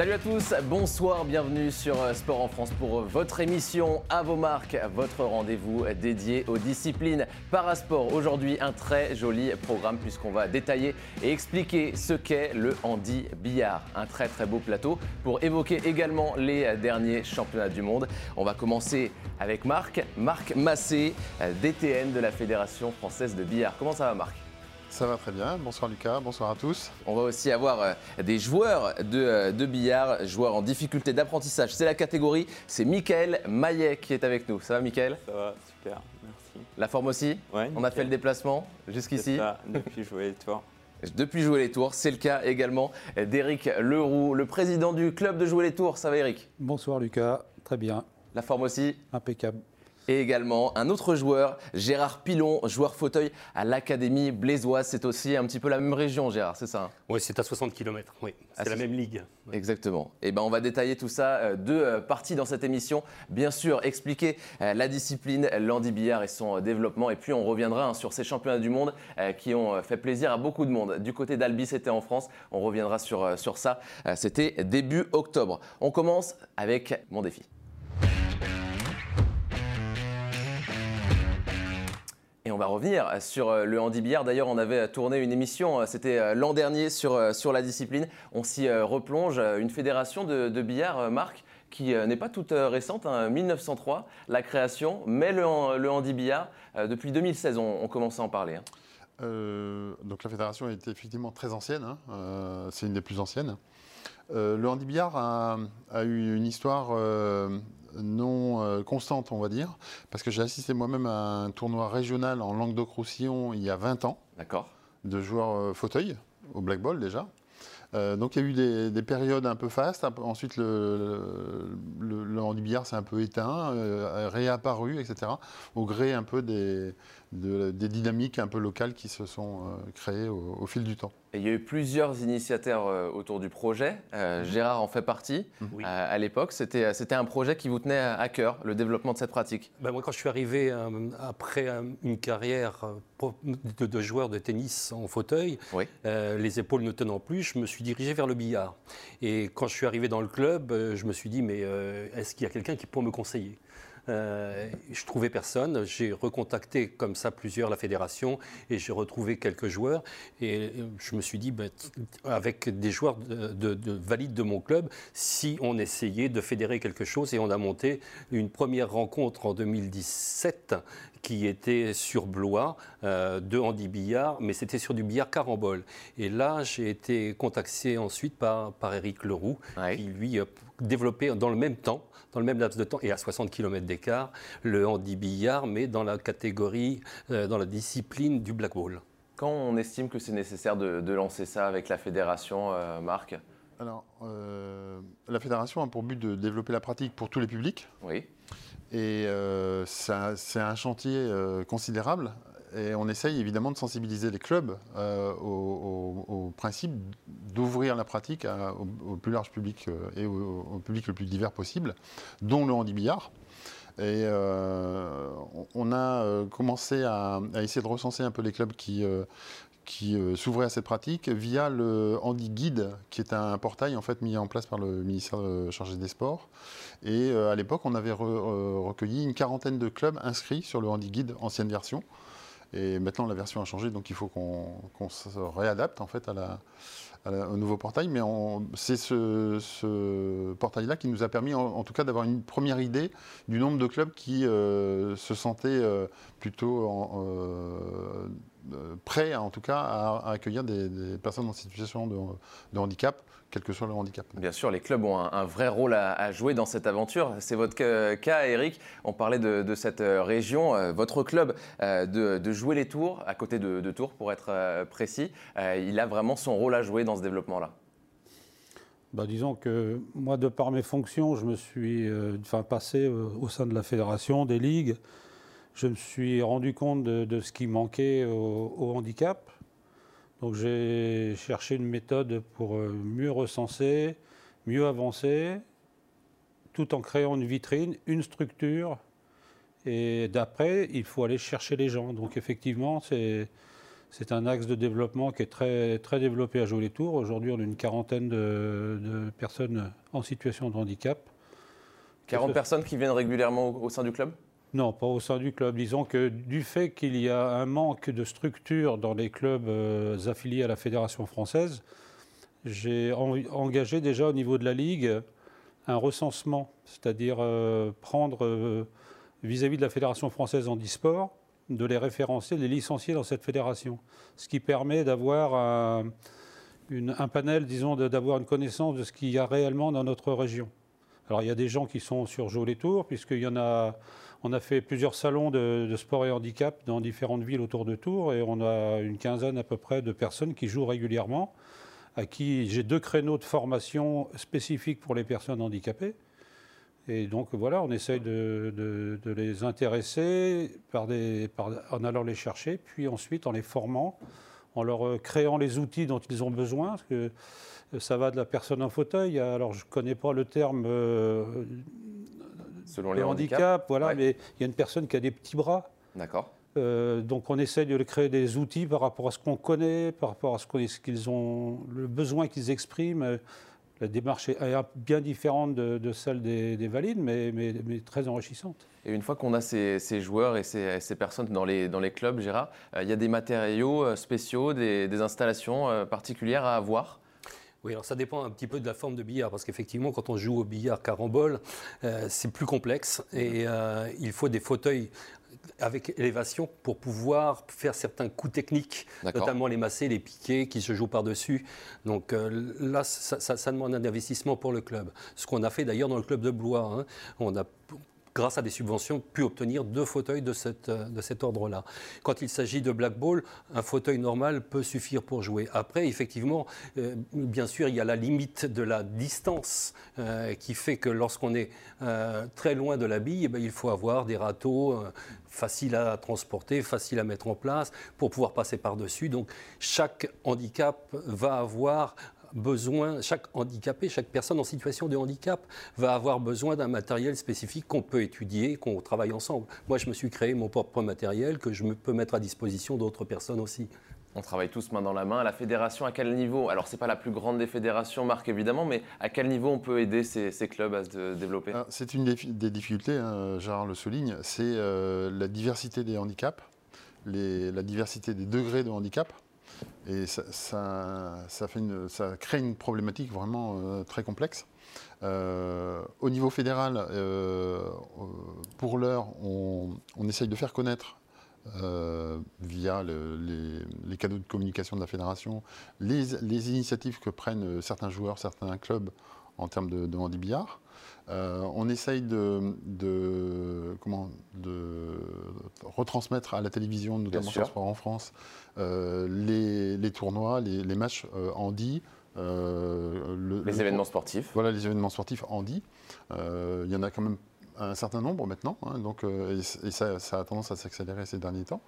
Salut à tous, bonsoir, bienvenue sur euh, Sport en France pour votre émission à vos marques, votre rendez-vous dédié aux disciplines parasport. Aujourd'hui, un très joli programme puisqu'on va détailler et expliquer ce qu'est le handi billard. Un très très beau plateau pour évoquer également les derniers championnats du monde. On va commencer avec Marc, Marc Massé, DTN de la Fédération française de billard. Comment ça va Marc? Ça va très bien. Bonsoir Lucas, bonsoir à tous. On va aussi avoir euh, des joueurs euh, de, billard, joueurs en difficulté d'apprentissage. C'est la catégorie, c'est Mickaël Maillet qui est avec nous. Ça va Mickaël Ça va, super, merci. La forme aussi? Ouais. On a fait le déplacement jusqu'ici? Depuis jouer les tours. Depuis jouer les tours, c'est le cas également d'Éric Leroux, le président du club de jouer les tours. Ça va Eric Bonsoir Lucas, très bien. La forme aussi? Impeccable et également un autre joueur, Gérard Pilon, joueur fauteuil à l'Académie Blaisoise. C'est aussi un petit peu la même région, Gérard, c'est ça hein? Oui, c'est à 60 km, oui. C'est la même ligue. Exactement. Et ben, on va détailler tout ça, euh, deux euh, parties dans cette émission. Bien sûr, expliquer euh, la discipline, l'Andy Billard et son développement. Et puis, on reviendra hein, sur ces championnats du monde qui ont fait plaisir à beaucoup de monde. Du côté d'Albi, c'était en France. On reviendra sur, sur ça. C'était début octobre. On commence avec mon défi. Va revenir sur euh, le handi-billard. D'ailleurs, on avait tourné une émission, euh, c'était euh, l'an dernier, sur, la discipline. On s'y replonge. Une fédération de, billard, Marc, qui n'est pas toute récente, 1903, hein, la création, mais le, le handi-billard, depuis 2016, on, commence à en parler. Hein. donc la fédération est effectivement très ancienne, hein. c'est une des plus anciennes. le handi-billard a, a, eu une histoire non euh, constante, on va dire, parce que j'ai assisté moi-même à un tournoi régional en Languedoc-Roussillon il y a 20 ans. D'accord. De joueurs euh, fauteuil, au Black Ball déjà. Euh, donc il y a eu des, périodes un peu fastes. Ensuite, le, le, handibillard s'est un peu éteint, réapparu, etc. Au gré un peu des, des dynamiques un peu locales qui se sont créées au fil du temps il y a eu plusieurs initiateurs euh, autour du projet. Euh, mhm. Gérard en fait partie. Mhm. Euh, à l'époque, c'était, c'était un projet qui vous tenait à, cœur, le développement de cette pratique. Ben moi, quand je suis arrivé après une carrière de, joueur de tennis en fauteuil, les épaules ne tenant plus, je me suis dirigé vers le billard. Et quand je suis arrivé dans le club, je me suis dit, mais est-ce qu'il y a quelqu'un qui peut me conseiller? Euh, je trouvais personne. J'ai recontacté comme ça plusieurs la fédération et j'ai retrouvé quelques joueurs. Et je me suis dit, ben, avec des joueurs de, valides de mon club, si on essayait de fédérer quelque chose, et on a monté une première rencontre en 2017 qui était sur Blois, euh, de handi billard, mais c'était sur du billard carambole. Et là, j'ai été contacté ensuite par, par Eric Leroux, qui lui développé dans le même temps, dans le même laps de temps et à 60 km d'écart, le handi-billard, mais dans la catégorie, euh, dans la discipline du black ball. Quand on estime que c'est nécessaire de, lancer ça avec la fédération, euh, Marc? Alors, euh, la fédération a pour but de développer la pratique pour tous les publics. Oui. Et c'est un chantier considérable et on essaye évidemment de sensibiliser les clubs euh, au, principe d'ouvrir la pratique au, plus large public euh, et au, public le plus divers possible, dont le handi-billard. Et euh, on a commencé à, essayer de recenser un peu les clubs qui, qui s'ouvraient à cette pratique via le Handi Guide, qui est un portail en fait mis en place par le ministère chargé des Sports. Et à l'époque, on avait recueilli une quarantaine de clubs inscrits sur le Handi Guide ancienne version. Et maintenant, la version a changé, donc il faut qu'on se réadapte en fait à la, au nouveau portail. Mais c'est ce, portail-là qui nous a permis, en, tout cas, d'avoir une première idée du nombre de clubs qui euh, se sentaient euh, plutôt en, euh, prêt, en tout cas, à, accueillir des, personnes en situation de, handicap, quel que soit le handicap. Bien sûr, les clubs ont un, vrai rôle à, jouer dans cette aventure. C'est votre cas, Eric. On parlait de, cette euh, région. Euh, votre club de, jouer les tours, à côté de, Tours pour être précis, il a vraiment son rôle à jouer dans ce développement-là. Bah, disons que moi, de par mes fonctions, je me suis enfin, passé au sein de la fédération, des ligues je me suis rendu compte de, ce qui manquait au, handicap. Donc j'ai cherché une méthode pour euh, mieux recenser, mieux avancer, tout en créant une vitrine, une structure. Et d'après, il faut aller chercher les gens. Donc effectivement, c'est un axe de développement qui est très, très développé à tours. Aujourd'hui, on a une quarantaine de, personnes en situation de handicap. 40 personnes qui viennent régulièrement au, sein du club? Non, pas au sein du club. Disons que du fait qu'il y a un manque de structure dans les clubs euh, affiliés à la Fédération française, j'ai engagé déjà au niveau de la Ligue un recensement, c'est-à-dire euh, prendre euh, vis-à-vis de la Fédération française en e-sport, de les référencer, de les licencier dans cette fédération. Ce qui permet d'avoir un, panel, disons, d'avoir une connaissance de ce qu'il y a réellement dans notre région. Alors il y a des gens qui sont sur Jouer les Tours, puisqu'il y en a. On a fait plusieurs salons de, sport et handicap dans différentes villes autour de Tours et on a une quinzaine à peu près de personnes qui jouent régulièrement, à qui j'ai deux créneaux de formation spécifiques pour les personnes handicapées. Et donc voilà, on essaye de, les intéresser par en allant les chercher, puis ensuite en les formant, en leur créant les outils dont ils ont besoin. Ça va de la personne en fauteuil. Alors je ne connais pas le terme euh, selon les handicaps, voilà, mais il y a une personne qui a des petits bras. D'accord. donc on essaye de créer des outils par rapport à ce qu'on connaît, par rapport à ce qu'ils ont, le besoin qu'ils expriment la démarche est bien différente de, celle des, valides, mais, très enrichissante. Et une fois qu'on a ces, joueurs et ces, personnes dans les, clubs, Gérard, euh, il y a des matériaux euh, spéciaux, des, installations euh, particulières à avoir oui, alors ça dépend un petit peu de la forme de billard, parce qu'effectivement, quand on joue au billard carambole, c'est plus complexe et il faut des fauteuils avec élévation pour pouvoir faire certains coups techniques, notamment les massés, les piquets qui se jouent par-dessus. Donc euh, là, ça, demande un investissement pour le club. Ce qu'on a fait d'ailleurs dans le club de Blois. Hein. On a grâce à des subventions, pu obtenir deux fauteuils euh, de cet ordre-là. Quand il s'agit de black ball, un fauteuil normal peut suffire pour jouer. Après, effectivement, euh, bien sûr, il y a la limite de la distance euh, qui fait que lorsqu'on est très loin de la bille, eh ben, il faut avoir des râteaux faciles à transporter, faciles à mettre en place pour pouvoir passer par-dessus. Donc, chaque handicap va avoir besoin, chaque handicapé, chaque personne en situation de handicap va avoir besoin d'un matériel spécifique qu'on peut étudier, qu'on travaille ensemble. Moi, je me suis créé mon propre matériel que je peux mettre à disposition d'autres personnes aussi. On travaille tous main dans la main. La fédération, à quel niveau? Alors, ce n'est pas la plus grande des fédérations, Marc, évidemment, mais à quel niveau on peut aider ces, clubs à se développer? Ah, C'est une des difficultés, hein, Gérard le souligne, c'est euh, la diversité des handicaps, la diversité des degrés de handicap. Et ça, crée une problématique vraiment euh, très complexe. Euh, au niveau fédéral, euh, pour l'heure, on, essaye de faire connaître via les, canaux de communication de la fédération les, initiatives que prennent certains joueurs, certains clubs en termes de, de handibillard. Euh, on essaye de, comment, de retransmettre à la télévision, notamment sur Sport en France, euh, les, tournois, les, matchs euh, handi. les événements sportifs. Voilà, les événements sportifs handi. Il y en a quand même un certain nombre maintenant, hein, donc, et, ça, a tendance à s'accélérer ces derniers temps.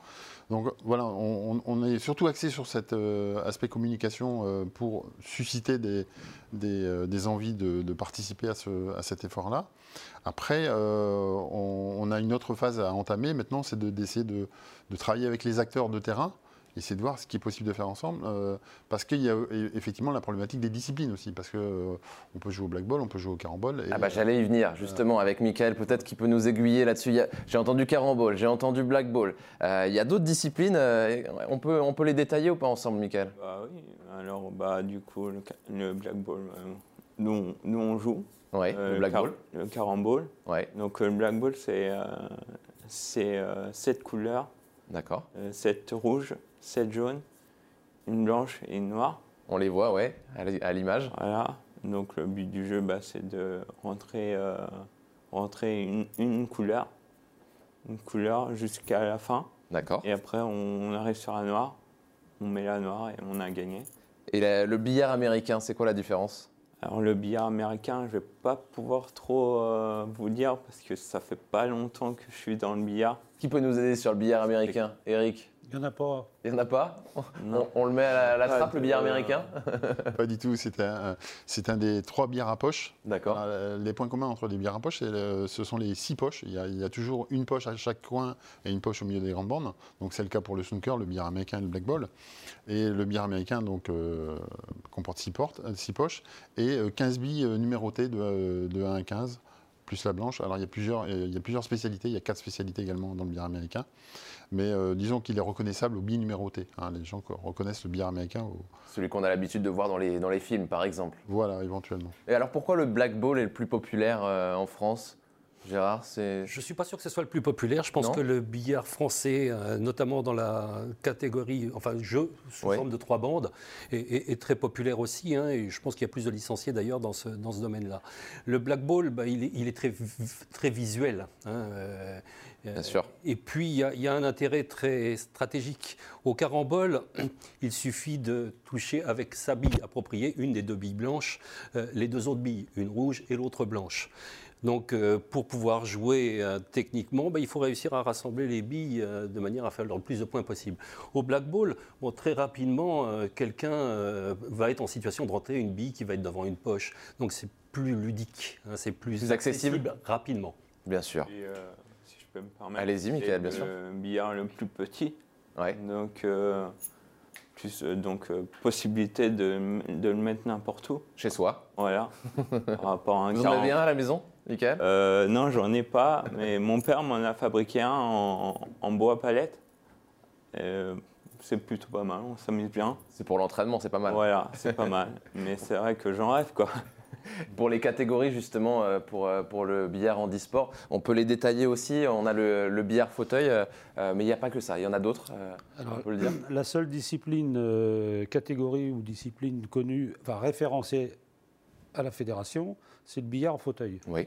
Donc voilà, on, est surtout axé sur cet euh, aspect communication euh, pour susciter des, des, euh, envies de, participer à, ce, à cet effort-là. Après, on, a une autre phase à entamer maintenant, c'est d'essayer de, de, travailler avec les acteurs de terrain essayer de voir ce qui est possible de faire ensemble, euh, parce qu'il y a effectivement la problématique des disciplines aussi, parce qu'on euh, on peut jouer au black ball, on peut jouer au carambol. ah bah j'allais y venir justement avec Michael, peut-être qu'il peut nous aiguiller là-dessus. J'ai entendu carambol, j'ai entendu black ball. Euh, il y a d'autres disciplines, on, peut, on peut les détailler ou pas ensemble, Michael? Bah oui, alors bah, du coup le, black ball, nous, nous on joue. Ouais, le black ball. Le carambol. Ouais. Donc le black ball c'est c'est sept couleurs. D'accord. 7 rouges, 7 jaunes, une blanche et une noire. On les voit, ouais, à l'image. Voilà. Donc le but du jeu, bah, c'est de rentrer, euh, rentrer une, une, couleur, une couleur jusqu'à la fin. D'accord. Et après, on, arrive sur la noire, on met la noire et on a gagné. Et le billard américain, c'est quoi la différence? Alors le billard américain, je vais pas pouvoir trop euh, vous dire parce que ça fait pas longtemps que je suis dans le billard. Qui peut nous aider sur le billard américain? Eric Il n'y en a pas. Il n'y en a pas on, le met à la, trappe, le billard américain Pas du tout. C'est un, un, des trois billets à poche. D'accord. Euh, les points communs entre les billets à poche, ce sont les six poches. Il y, a, toujours une poche à chaque coin et une poche au milieu des grandes bandes. Donc c'est le cas pour le snooker, le billard américain et le black ball. Et le billard américain donc, euh, comporte six, portes, six poches et 15 billes numérotées de, de 1 à 15 plus la blanche. Alors il y, a plusieurs, il y a plusieurs spécialités, il y a quatre spécialités également dans le billard américain. Mais euh, disons qu'il est reconnaissable au billet numéroté. Hein. les gens reconnaissent le billard américain. Au... Celui qu'on a l'habitude de voir dans les, dans les films, par exemple. Voilà, éventuellement. Et alors pourquoi le black ball est le plus populaire euh, en France? Gérard, c'est. Je ne suis pas sûr que ce soit le plus populaire. Je pense que le billard français, euh, notamment dans la catégorie, enfin jeu sous forme de trois bandes, est, très populaire aussi. Hein, et je pense qu'il y a plus de licenciés d'ailleurs dans ce, dans ce domaine-là. Le black ball, bah, il, est, il, est, très, très visuel. Hein, euh, Bien sûr. Et puis, il y, a, un intérêt très stratégique. Au carambole, il suffit de toucher avec sa bille appropriée, une des deux billes blanches, euh, les deux autres billes, une rouge et l'autre blanche. Donc, euh, pour pouvoir jouer euh, techniquement, bah, il faut réussir à rassembler les billes euh, de manière à faire le plus de points possible. Au black ball, très rapidement, quelqu'un va être en situation de rentrer une bille qui va être devant une poche. Donc, c'est plus ludique, hein, c'est plus, accessible. rapidement. Bien sûr. si je peux me permettre. Allez-y, Michael, bien sûr. Le billard le plus petit. Ouais. Donc, plus donc possibilité de, de, le mettre n'importe où. Chez soi. Voilà. Par rapport à un Vous en avez un à la maison euh, non, j'en ai pas, mais mon père m'en a fabriqué un en, bois palette. Euh, c'est plutôt pas mal, on s'amuse bien. C'est pour l'entraînement, c'est pas mal. Voilà, c'est pas mal. Mais c'est vrai que j'en rêve, quoi. Pour les catégories, justement, euh, pour, pour le billard en e-sport, on peut les détailler aussi. On a le, billard fauteuil, mais il n'y a pas que ça, il y en a d'autres, on peut le dire. La seule discipline, catégorie ou discipline connue, enfin référencée à la fédération, c'est le billard en fauteuil. Oui.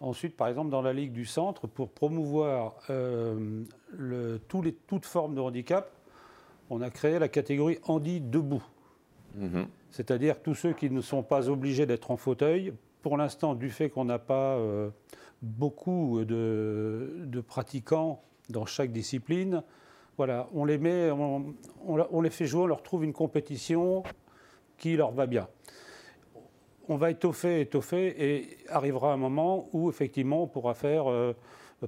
Ensuite, par exemple, dans la Ligue du Centre, pour promouvoir euh, le, tous les, toutes formes de handicap, on a créé la catégorie handi debout. Mhm. C'est-à-dire tous ceux qui ne sont pas obligés d'être en fauteuil. Pour l'instant, du fait qu'on n'a pas euh, beaucoup de, pratiquants dans chaque discipline, voilà, on les met, on les fait jouer, on leur trouve une compétition qui leur va bien on va étoffer, étoffer, et arrivera un moment où effectivement on pourra faire euh,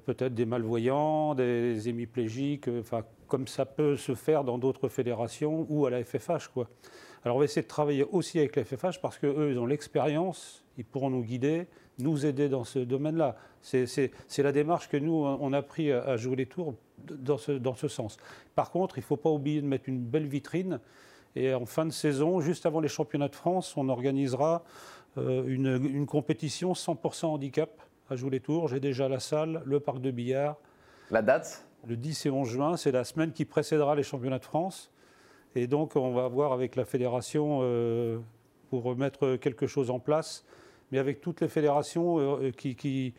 peut-être des malvoyants, des hémiplégiques, euh, comme ça peut se faire dans d'autres fédérations ou à la FFH. Quoi. Alors on va essayer de travailler aussi avec la FFH parce qu'eux, ils ont l'expérience, ils pourront nous guider, nous aider dans ce domaine-là. C'est la démarche que nous, on a pris à jouer les tours dans ce, dans ce sens. Par contre, il ne faut pas oublier de mettre une belle vitrine et en fin de saison, juste avant les championnats de France, on organisera euh, une, compétition 100% handicap à Joules-les-Tours. J'ai déjà la salle, le parc de billard. La date? Le 10 et 11 juin, c'est la semaine qui précédera les championnats de France. Et donc, on va voir avec la fédération euh, pour remettre quelque chose en place, mais avec toutes les fédérations euh, qui,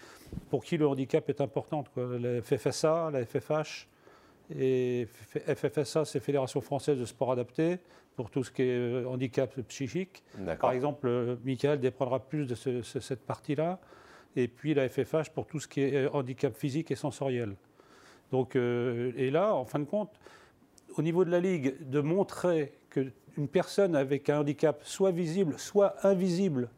pour qui le handicap est important. La FFSA, la FFH, et FFSA, c'est Fédération française de sport adapté pour tout ce qui est euh, handicap psychique. Par exemple, Michael déprendra plus de cette partie-là. Et puis la FFH pour tout ce qui est handicap physique et sensoriel. Donc, et là, en fin de compte, au niveau de la Ligue, de montrer qu'une personne avec un handicap soit visible, soit invisible,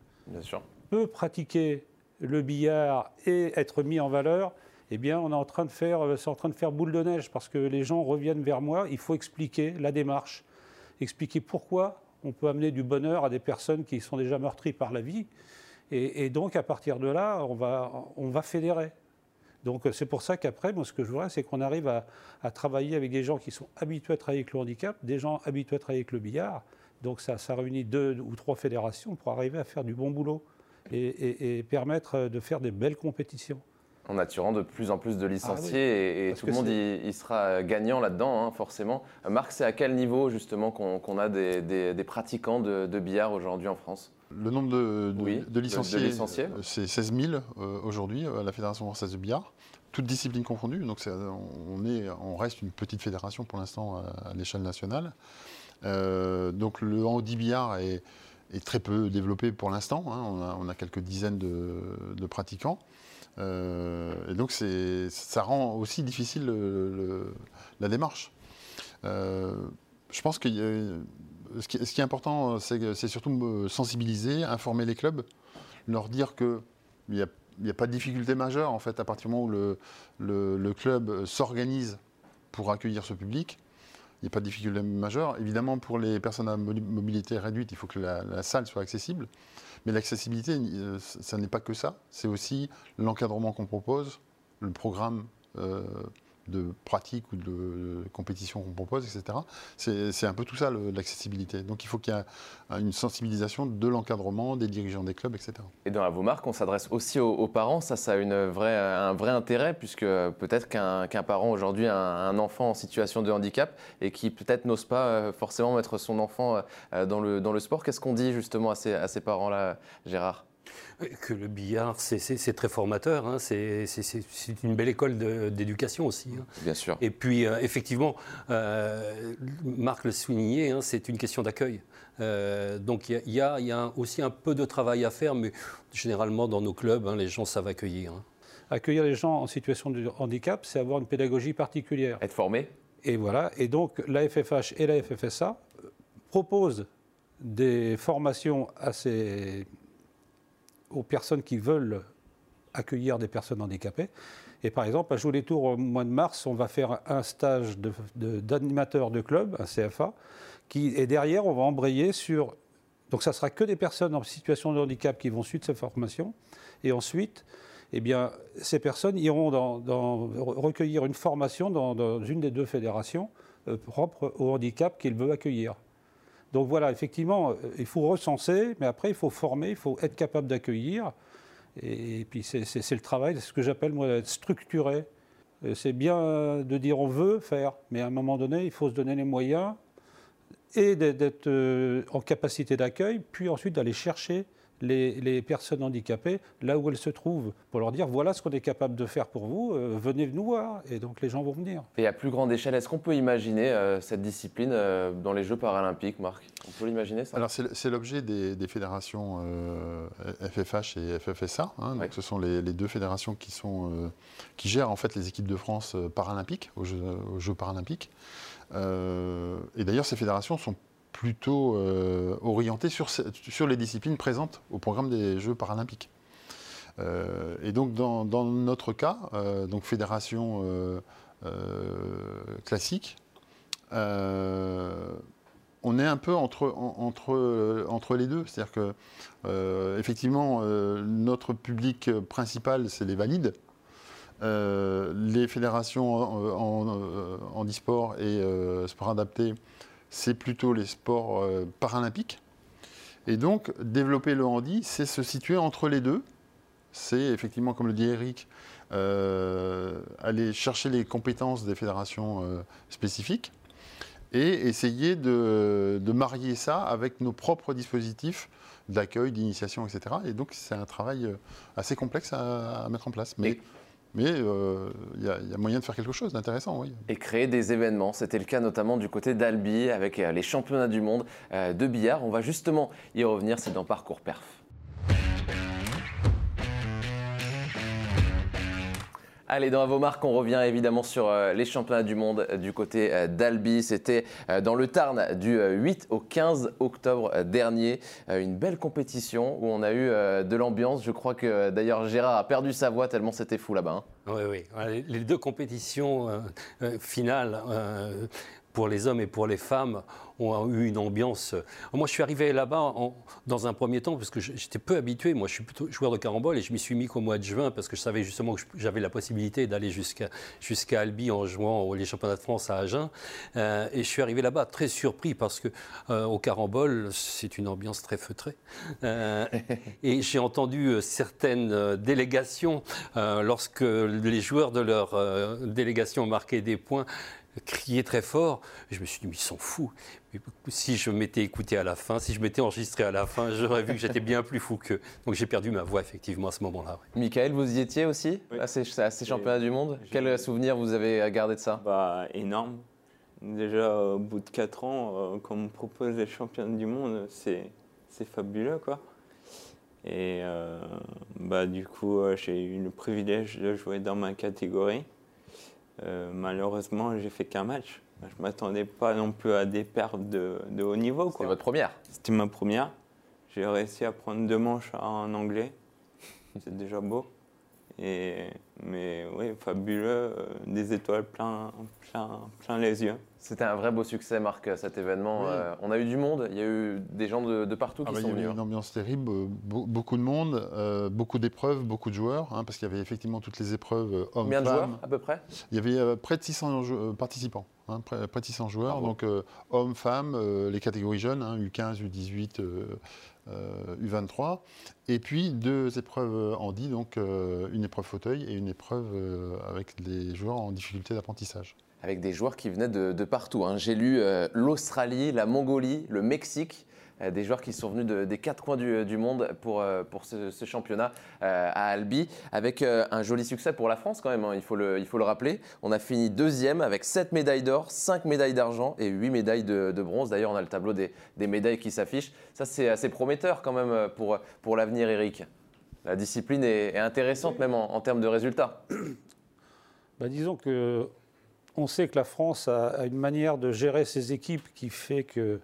peut pratiquer le billard et être mis en valeur, eh bien, on est en train de faire, c'est en train de faire boule de neige parce que les gens reviennent vers moi. Il faut expliquer la démarche, expliquer pourquoi on peut amener du bonheur à des personnes qui sont déjà meurtries par la vie. Et, donc, à partir de là, on va, on va fédérer. Donc, c'est pour ça qu'après, moi, ce que je voudrais, c'est qu'on arrive à, travailler avec des gens qui sont habitués à travailler avec le handicap, des gens habitués à travailler avec le billard. Donc, ça, ça réunit deux ou trois fédérations pour arriver à faire du bon boulot et permettre de faire des belles compétitions en attirant de plus en plus de licenciés ah et, tout le monde y, sera gagnant là-dedans, hein, forcément. Marc, c'est à quel niveau justement qu'on a des, pratiquants de, billard aujourd'hui en France? Le nombre de, licenciés, c'est 16 000 euh, aujourd'hui à la Fédération française de billard, toutes disciplines confondues. Donc on, est, on reste une petite fédération pour l'instant à, l'échelle nationale. Euh, donc le handi billard est, très peu développé pour l'instant. Hein. On, a, quelques dizaines de pratiquants. Euh, et donc ça rend aussi difficile la démarche. je pense que ce qui, est important, c'est surtout sensibiliser, informer les clubs, leur dire qu'il n'y a, pas de difficulté majeure en fait à partir du moment où le, club s'organise pour accueillir ce public. Il n'y a pas de difficulté majeure. Évidemment, pour les personnes à mobilité réduite, il faut que la, salle soit accessible. Mais l'accessibilité, euh, ça n'est pas que ça. C'est aussi l'encadrement qu'on propose, le programme euh, de pratique ou de, compétition qu'on propose, etc. C'est un peu tout ça, l'accessibilité. Donc il faut qu'il y ait une sensibilisation de l'encadrement, des dirigeants des clubs, etc. Et dans la Vaumarque, on s'adresse aussi aux, parents. Ça, ça a un vrai intérêt, puisque peut-être qu'un parent aujourd'hui a un, enfant en situation de handicap et qui peut-être n'ose pas euh, forcément mettre son enfant euh, dans le, sport. Qu'est-ce qu'on dit justement à à ces parents-là, Gérard? Que le billard, c'est très formateur. Hein. C'est une belle école d'éducation aussi. Hein. Bien sûr. Et puis, euh, effectivement, euh, Marc le soulignait, hein, c'est une question d'accueil. Euh, donc, il y, a aussi un peu de travail à faire, mais généralement, dans nos clubs, les gens savent accueillir. Accueillir les gens en situation de handicap, c'est avoir une pédagogie particulière. Être formé Et voilà. Et donc, la FFH et la FFSA proposent des formations assez aux personnes qui veulent accueillir des personnes handicapées. Et par exemple, à Jouer les Tours au mois de mars, on va faire un stage d'animateur de, de, club, un CFA, qui, et derrière, on va embrayer sur. Donc, ça sera que des personnes en situation de handicap qui vont suivre cette formation. Et ensuite, eh bien, ces personnes iront dans, recueillir une formation dans, une des deux fédérations euh, propres au handicap qu'ils veulent accueillir. Donc voilà, effectivement, euh, il faut recenser, mais après, il faut former, il faut être capable d'accueillir. Et, puis, c'est le travail, c'est ce que j'appelle, moi, être structuré. C'est bien de dire on veut faire, mais à un moment donné, il faut se donner les moyens et d'être euh, en capacité d'accueil, puis ensuite d'aller chercher les, personnes handicapées là où elles se trouvent, pour leur dire voilà ce qu'on est capable de faire pour vous, euh, venez nous voir. Et donc les gens vont venir. Et à plus grande échelle, est-ce qu'on peut imaginer euh, cette discipline euh, dans les Jeux paralympiques, Marc? On peut l'imaginer ça? Alors c'est l'objet des, fédérations FFH et FFSA. Hein. donc ce sont les, deux fédérations qui, sont, qui gèrent en fait les équipes de France paralympiques, aux Jeux paralympiques. et d'ailleurs ces fédérations sont plutôt euh, orienté sur, les disciplines présentes au programme des Jeux paralympiques. Euh, et donc dans, notre cas, euh, donc fédération classique, on est un peu entre, les deux. C'est-à-dire que, effectivement, notre public principal, c'est les valides. les fédérations en, en, et sport adapté c'est plutôt les sports euh, paralympiques. Et donc, développer le handi, c'est se situer entre les deux. C'est effectivement, comme le dit Eric, euh, aller chercher les compétences des fédérations euh, spécifiques et essayer de, marier ça avec nos propres dispositifs d'accueil, d'initiation, etc. Et donc, c'est un travail assez complexe à, mettre en place. Mais, mais euh, il y, a moyen de faire quelque chose d'intéressant, oui. Et créer des événements. C'était le cas notamment du côté d'Albi avec euh, les championnats du monde euh, de billard. On va justement y revenir, c'est dans Parcours Perf. Allez, dans vos marques, on revient évidemment sur euh, les championnats du monde euh, du côté euh, d'Albi. C'était dans le Tarn du 8 au 15 octobre dernier. Une belle compétition où on a eu de l'ambiance. Je crois que d'ailleurs Gérard a perdu sa voix tellement c'était fou là-bas. Hein. Oui, oui. Les deux compétitions finales pour les hommes et pour les femmes ont eu une ambiance. Moi, je suis arrivé là-bas dans un premier temps parce que j'étais peu habitué. Moi, je suis plutôt joueur de carambole et je m'y suis mis qu'au mois de juin parce que je savais justement que j'avais la possibilité d'aller jusqu'à Albi en jouant les championnats de France à Agen. Euh, et je suis arrivé là-bas très surpris parce que euh, au carambole, c'est une ambiance très feutrée. Euh, et j'ai entendu certaines délégations lorsque les joueurs de leur délégation marquaient des points crier très fort. je me suis dit, mais ils sont fous. si je m'étais écouté à la fin, si je m'étais enregistré à la fin, j'aurais vu que j'étais bien plus fou qu'eux. Donc j'ai perdu ma voix, effectivement, à ce moment-là. Michael, vous y étiez aussi à, ces, championnats du monde? Quel souvenir vous avez gardé de ça? Bah, Énorme. Déjà, au bout de 4 ans, euh, quand on me propose les championnats du monde, c'est fabuleux, quoi. Et euh, bah, du coup, euh, j'ai eu le privilège de jouer dans ma catégorie. Malheureusement, j'ai fait qu'un match. Je ne m'attendais pas non plus à des pertes de, de haut niveau. C'était votre première C'était ma première. J'ai réussi à prendre deux manches en anglais. C'est déjà beau. Et, mais oui, fabuleux, euh, des étoiles plein, plein, plein les yeux. C'était un vrai beau succès, Marc, cet événement. Euh, on a eu du monde, il y a eu des gens de, partout ah qui bah, sont venus. Il y a eu une ambiance terrible, beaucoup de monde, euh, beaucoup d'épreuves, beaucoup de joueurs, hein, parce qu'il y avait effectivement toutes les épreuves hommes Combien de joueurs à peu près? Il y avait près de 600 participants, hein, près, de 600 joueurs, donc hommes, femmes, les catégories jeunes, U15, U18, U23, et puis deux épreuves handi, donc une épreuve fauteuil et une épreuve avec les joueurs en difficulté d'apprentissage avec des joueurs qui venaient de, partout. Hein. J'ai lu euh, l'Australie, la Mongolie, le Mexique, euh, des joueurs qui sont venus des quatre coins du, monde pour, euh, pour ce, championnat à Albi, avec un joli succès pour la France quand même, hein. il, faut le, il faut le rappeler. On a fini deuxième avec sept médailles d'or, cinq médailles d'argent et huit médailles de, bronze. D'ailleurs, on a le tableau des, médailles qui s'affichent. Ça, c'est assez prometteur quand même pour, pour l'avenir, Eric. La discipline est, intéressante même en, termes de résultats. Bah, disons que on sait que la France a, une manière de gérer ses équipes qui fait que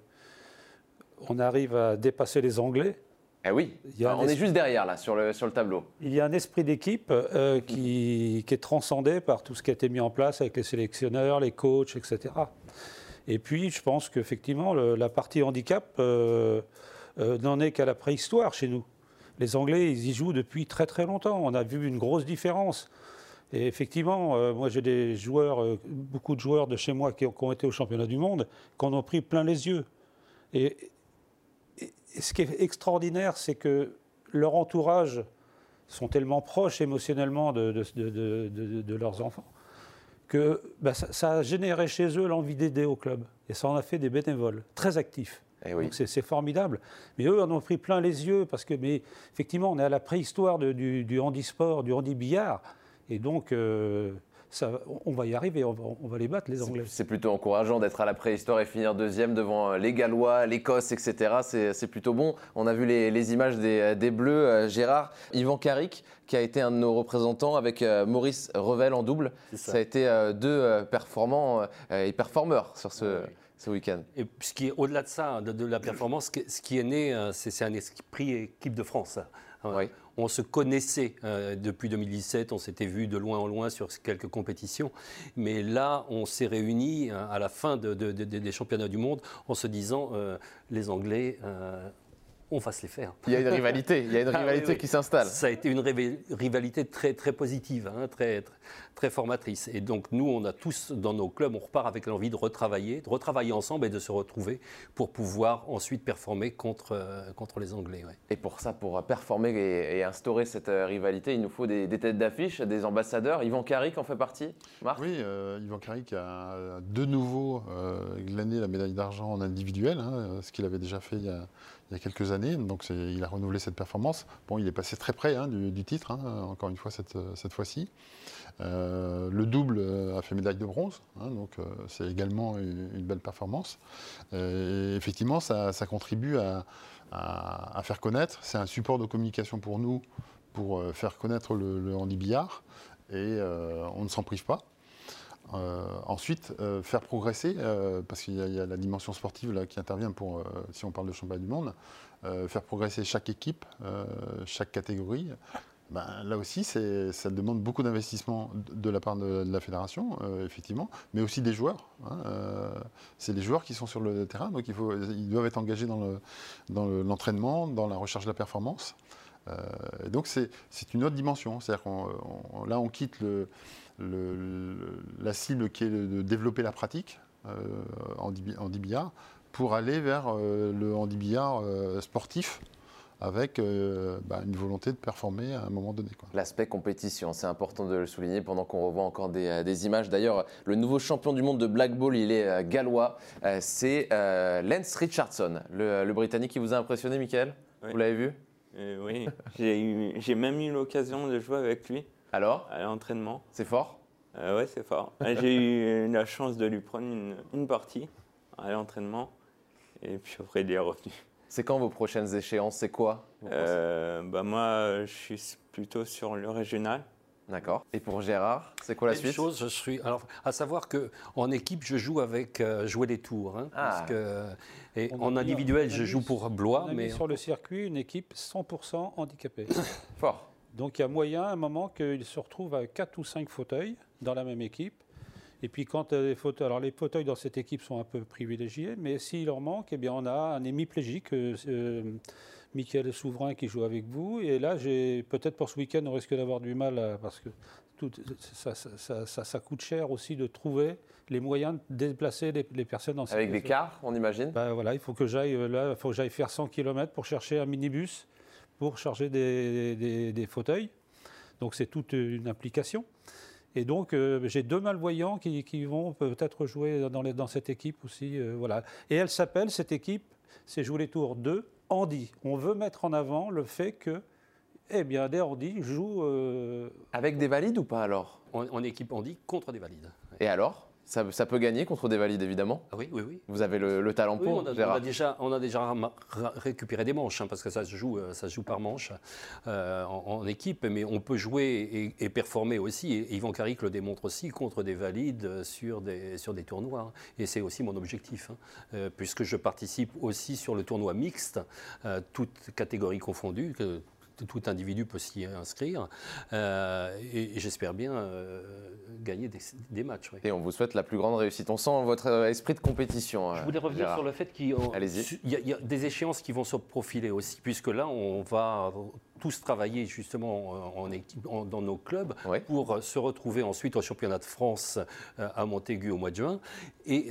on arrive à dépasser les Anglais. Eh oui, on est juste derrière là sur le, sur le tableau. Il y a un esprit d'équipe euh, qui, est transcendé par tout ce qui a été mis en place avec les sélectionneurs, les coachs, etc. Et puis je pense qu'effectivement la partie handicap euh, euh, n'en est qu'à la préhistoire chez nous. Les Anglais, ils y jouent depuis très très longtemps. On a vu une grosse différence. Et effectivement, euh, moi j'ai des joueurs, euh, beaucoup de joueurs de chez moi qui ont, été au championnat du monde, qui en ont pris plein les yeux. Et, ce qui est extraordinaire, c'est que leur entourage sont tellement proches émotionnellement de, de, leurs enfants que bah, ça, a généré chez eux l'envie d'aider au club. Et ça en a fait des bénévoles, très actifs. Eh Donc c'est formidable. Mais eux en ont pris plein les yeux parce que, mais effectivement, on est à la préhistoire du, du handisport, du handi-billard. Et donc, euh, ça, on va y arriver, on va, les battre, les Anglais. C'est plutôt encourageant d'être à la préhistoire et finir deuxième devant euh, les Gallois, l'Écosse, etc. C'est plutôt bon. On a vu les, images des, des, Bleus, euh, Gérard. Yvan Carrick, qui a été un de nos représentants avec Maurice Revel en double. Ça. a été deux performants et performeurs sur ce. ce week-end. Et ce qui est au-delà de ça, de, la performance, ce qui est né, c'est un esprit équipe de France. On se connaissait euh, depuis 2017, on s'était vu de loin en loin sur quelques compétitions, mais là, on s'est réunis hein, à la fin des championnats du monde en se disant euh, les Anglais euh, on va se les faire. Il y a une rivalité, il y a une ah rivalité qui s'installe. Ça a été une rivalité très, très positive, hein, très, très, formatrice. Et donc nous, on a tous dans nos clubs, on repart avec l'envie de retravailler, de retravailler ensemble et de se retrouver pour pouvoir ensuite performer contre, euh, contre les Anglais. Et pour ça, pour performer et, instaurer cette euh, rivalité, il nous faut des, têtes d'affiche, des ambassadeurs. Yvan Carrick en fait partie, Marc? Oui, euh, Yvan Carrick a de nouveau glané la médaille d'argent en individuel, hein, ce qu'il avait déjà fait il y a il y a quelques années. Donc il a renouvelé cette performance. Bon, il est passé très près hein, du, titre, hein, encore une fois cette, cette fois-ci. Euh, le double a fait médaille de bronze, hein, donc euh, c'est également une, belle performance. Euh, et effectivement, ça, contribue à, faire connaître. C'est un support de communication pour nous, pour faire connaître le, le handi-billard. Et on ne s'en prive pas. Euh, ensuite, euh, faire progresser, euh, parce qu'il y, a la dimension sportive qui intervient pour, si on parle de championnat du monde, faire progresser chaque équipe, chaque catégorie. Ben, là aussi, ça demande beaucoup d'investissement de la part de, la fédération, effectivement, mais aussi des joueurs. Hein, c'est les joueurs qui sont sur le terrain, donc ils doivent être engagés dans l'entraînement, dans la recherche de la performance. donc c'est une autre dimension. C'est-à-dire là, on quitte la cible qui est de développer la pratique euh, en, billard pour aller vers euh, le handi-billard euh, sportif avec bah, une volonté de performer à un moment donné. L'aspect compétition, c'est important de le souligner pendant qu'on revoit encore des, images. D'ailleurs, le nouveau champion du monde de Black Ball, il est gallois, c'est Lance Richardson, le, Britannique qui vous a impressionné, Michael? Vous l'avez vu? Oui, j'ai même eu l'occasion de jouer avec lui. Alors? À l'entraînement. C'est fort? Euh, Ouais, c'est fort. J'ai eu la chance de lui prendre une, partie à l'entraînement. Et puis après, il est revenu. C'est quand vos prochaines échéances? C'est quoi euh, bah Moi, je suis plutôt sur le régional. D'accord. Et pour Gérard, c'est quoi la Même suite? chose, je suis. Alors, à savoir que en équipe, je joue avec euh, jouer des tours. hein, Ah. parce que, et On a en individuel, on a je joue pour On Blois, a mis mais sur le circuit une équipe 100% handicapée. Fort. Donc il y a moyen à un moment qu'il se retrouve avec 4 ou 5 fauteuils dans la même équipe. Et puis quand euh, les fauteuils, alors les fauteuils dans cette équipe sont un peu privilégiés, mais s'il leur manque, eh bien on a un hémiplégique, euh, euh, Michael Souverain qui joue avec vous. Et là, j'ai peut-être pour ce week-end, on risque d'avoir du mal à- parce que tout, ça, ça- ça- ça- ça coûte cher aussi de trouver les moyens de déplacer les, les personnes dans ces Avec des cars, on imagine? Ben voilà, il faut que j'aille euh, là, faut que j'aille faire 100 km pour chercher un minibus pour charger des, des- des fauteuils. Donc c'est toute une application. Et donc euh, j'ai deux malvoyants qui, qui vont peut-être jouer dans, les- dans cette équipe aussi. euh, voilà. Et elle s'appelle cette équipe, c'est Jouer les Tours 2, Andy. On veut mettre en avant le fait que eh bien, des Andy jouent euh, Avec des valides ou pas alors? En, en équipe, on dit contre des valides. Et alors? Ça, ça peut gagner contre des valides évidemment Ah oui, oui, oui. Vous avez le, le talent Oui, pour, on, a, on Gérard a déjà, on a déjà récupéré des manches, hein, parce que ça se joue, euh, ça se joue par manche euh, en, en équipe, mais on peut jouer et, et performer aussi. Et Yvan Carrick le démontre aussi contre des valides euh, sur des, sur des tournois. hein. Et c'est aussi mon objectif, hein, puisque je participe aussi sur le tournoi mixte, euh, toutes catégories confondues. que tout individu peut s'y inscrire euh, et, et j'espère bien euh, gagner des, des matchs. oui. Et on vous souhaite la plus grande réussite. On sent votre euh, esprit de compétition. Je voulais revenir Gérard. sur le fait qu'il y, a- y y des échéances qui vont se profiler aussi, puisque là, on va tous travailler justement en équipe, en- dans nos clubs pour se retrouver ensuite au championnat de France à Montaigu au mois de juin. Et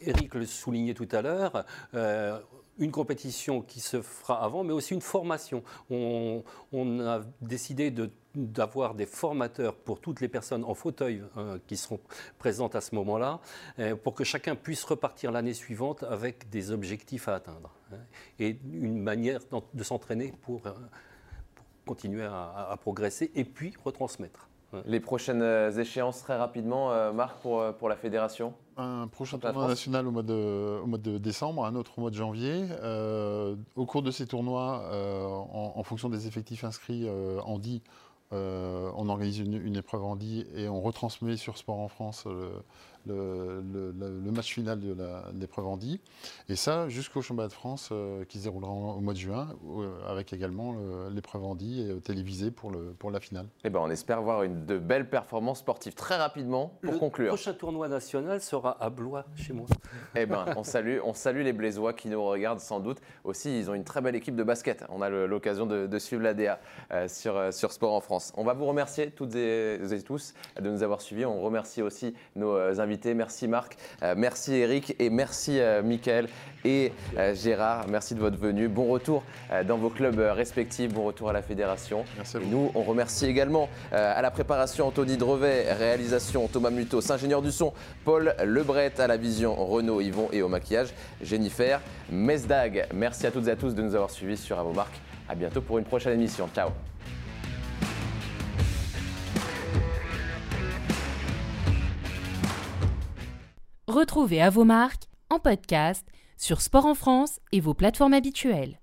Eric le soulignait tout à l'heure. euh, une compétition qui se fera avant, mais aussi une formation. On, a décidé d'avoir des formateurs pour toutes les personnes en fauteuil euh, qui seront présentes à ce moment-là, euh, pour que chacun puisse repartir l'année suivante avec des objectifs à atteindre hein, et une manière de s'entraîner pour, euh, continuer à, progresser et puis retransmettre. hein. Les prochaines échéances très rapidement, Marc, pour, pour la fédération? Un prochain tournoi national au mois, de, au mois de décembre, un autre au mois de janvier. Euh, au cours de ces tournois, euh, en, en fonction des effectifs inscrits euh, en dit, euh, on organise une, une épreuve en dit et on retransmet sur Sport en France le, le- le- le- le match final de l'épreuve dit. Et ça jusqu'au championnat de France euh, qui se déroulera en- au mois de juin, euh, avec également le- l'épreuve dit et, euh, télévisée pour, le, pour la finale. Eh ben, on espère voir une, de belles performances sportives très rapidement pour Le conclure. prochain tournoi national sera à Blois, chez moi. Eh ben, on salue, on salue les Blésois qui nous regardent sans doute. Aussi, ils ont une très belle équipe de basket. On a le- l'occasion de, de suivre l'ADA euh, sur, euh, sur Sport en France. On va vous remercier toutes et, et tous de nous avoir suivis. On remercie aussi nos euh, invités. Merci Marc, euh, merci Eric et merci euh, Michael et euh, Gérard. Merci de votre venue. Bon retour euh, dans vos clubs respectifs. Bon retour à la fédération. Merci à Et vous. nous, on remercie également à la préparation Anthony Drevet, réalisation Thomas Mutos, ingénieur du son Paul Lebret, à la vision Renaud Yvon et au maquillage Jennifer Mesdag. Merci à toutes et à tous de nous avoir suivis sur Avomark. À bientôt pour une prochaine émission. Ciao. Retrouvez à vos marques en podcast sur Sport en France et vos plateformes habituelles.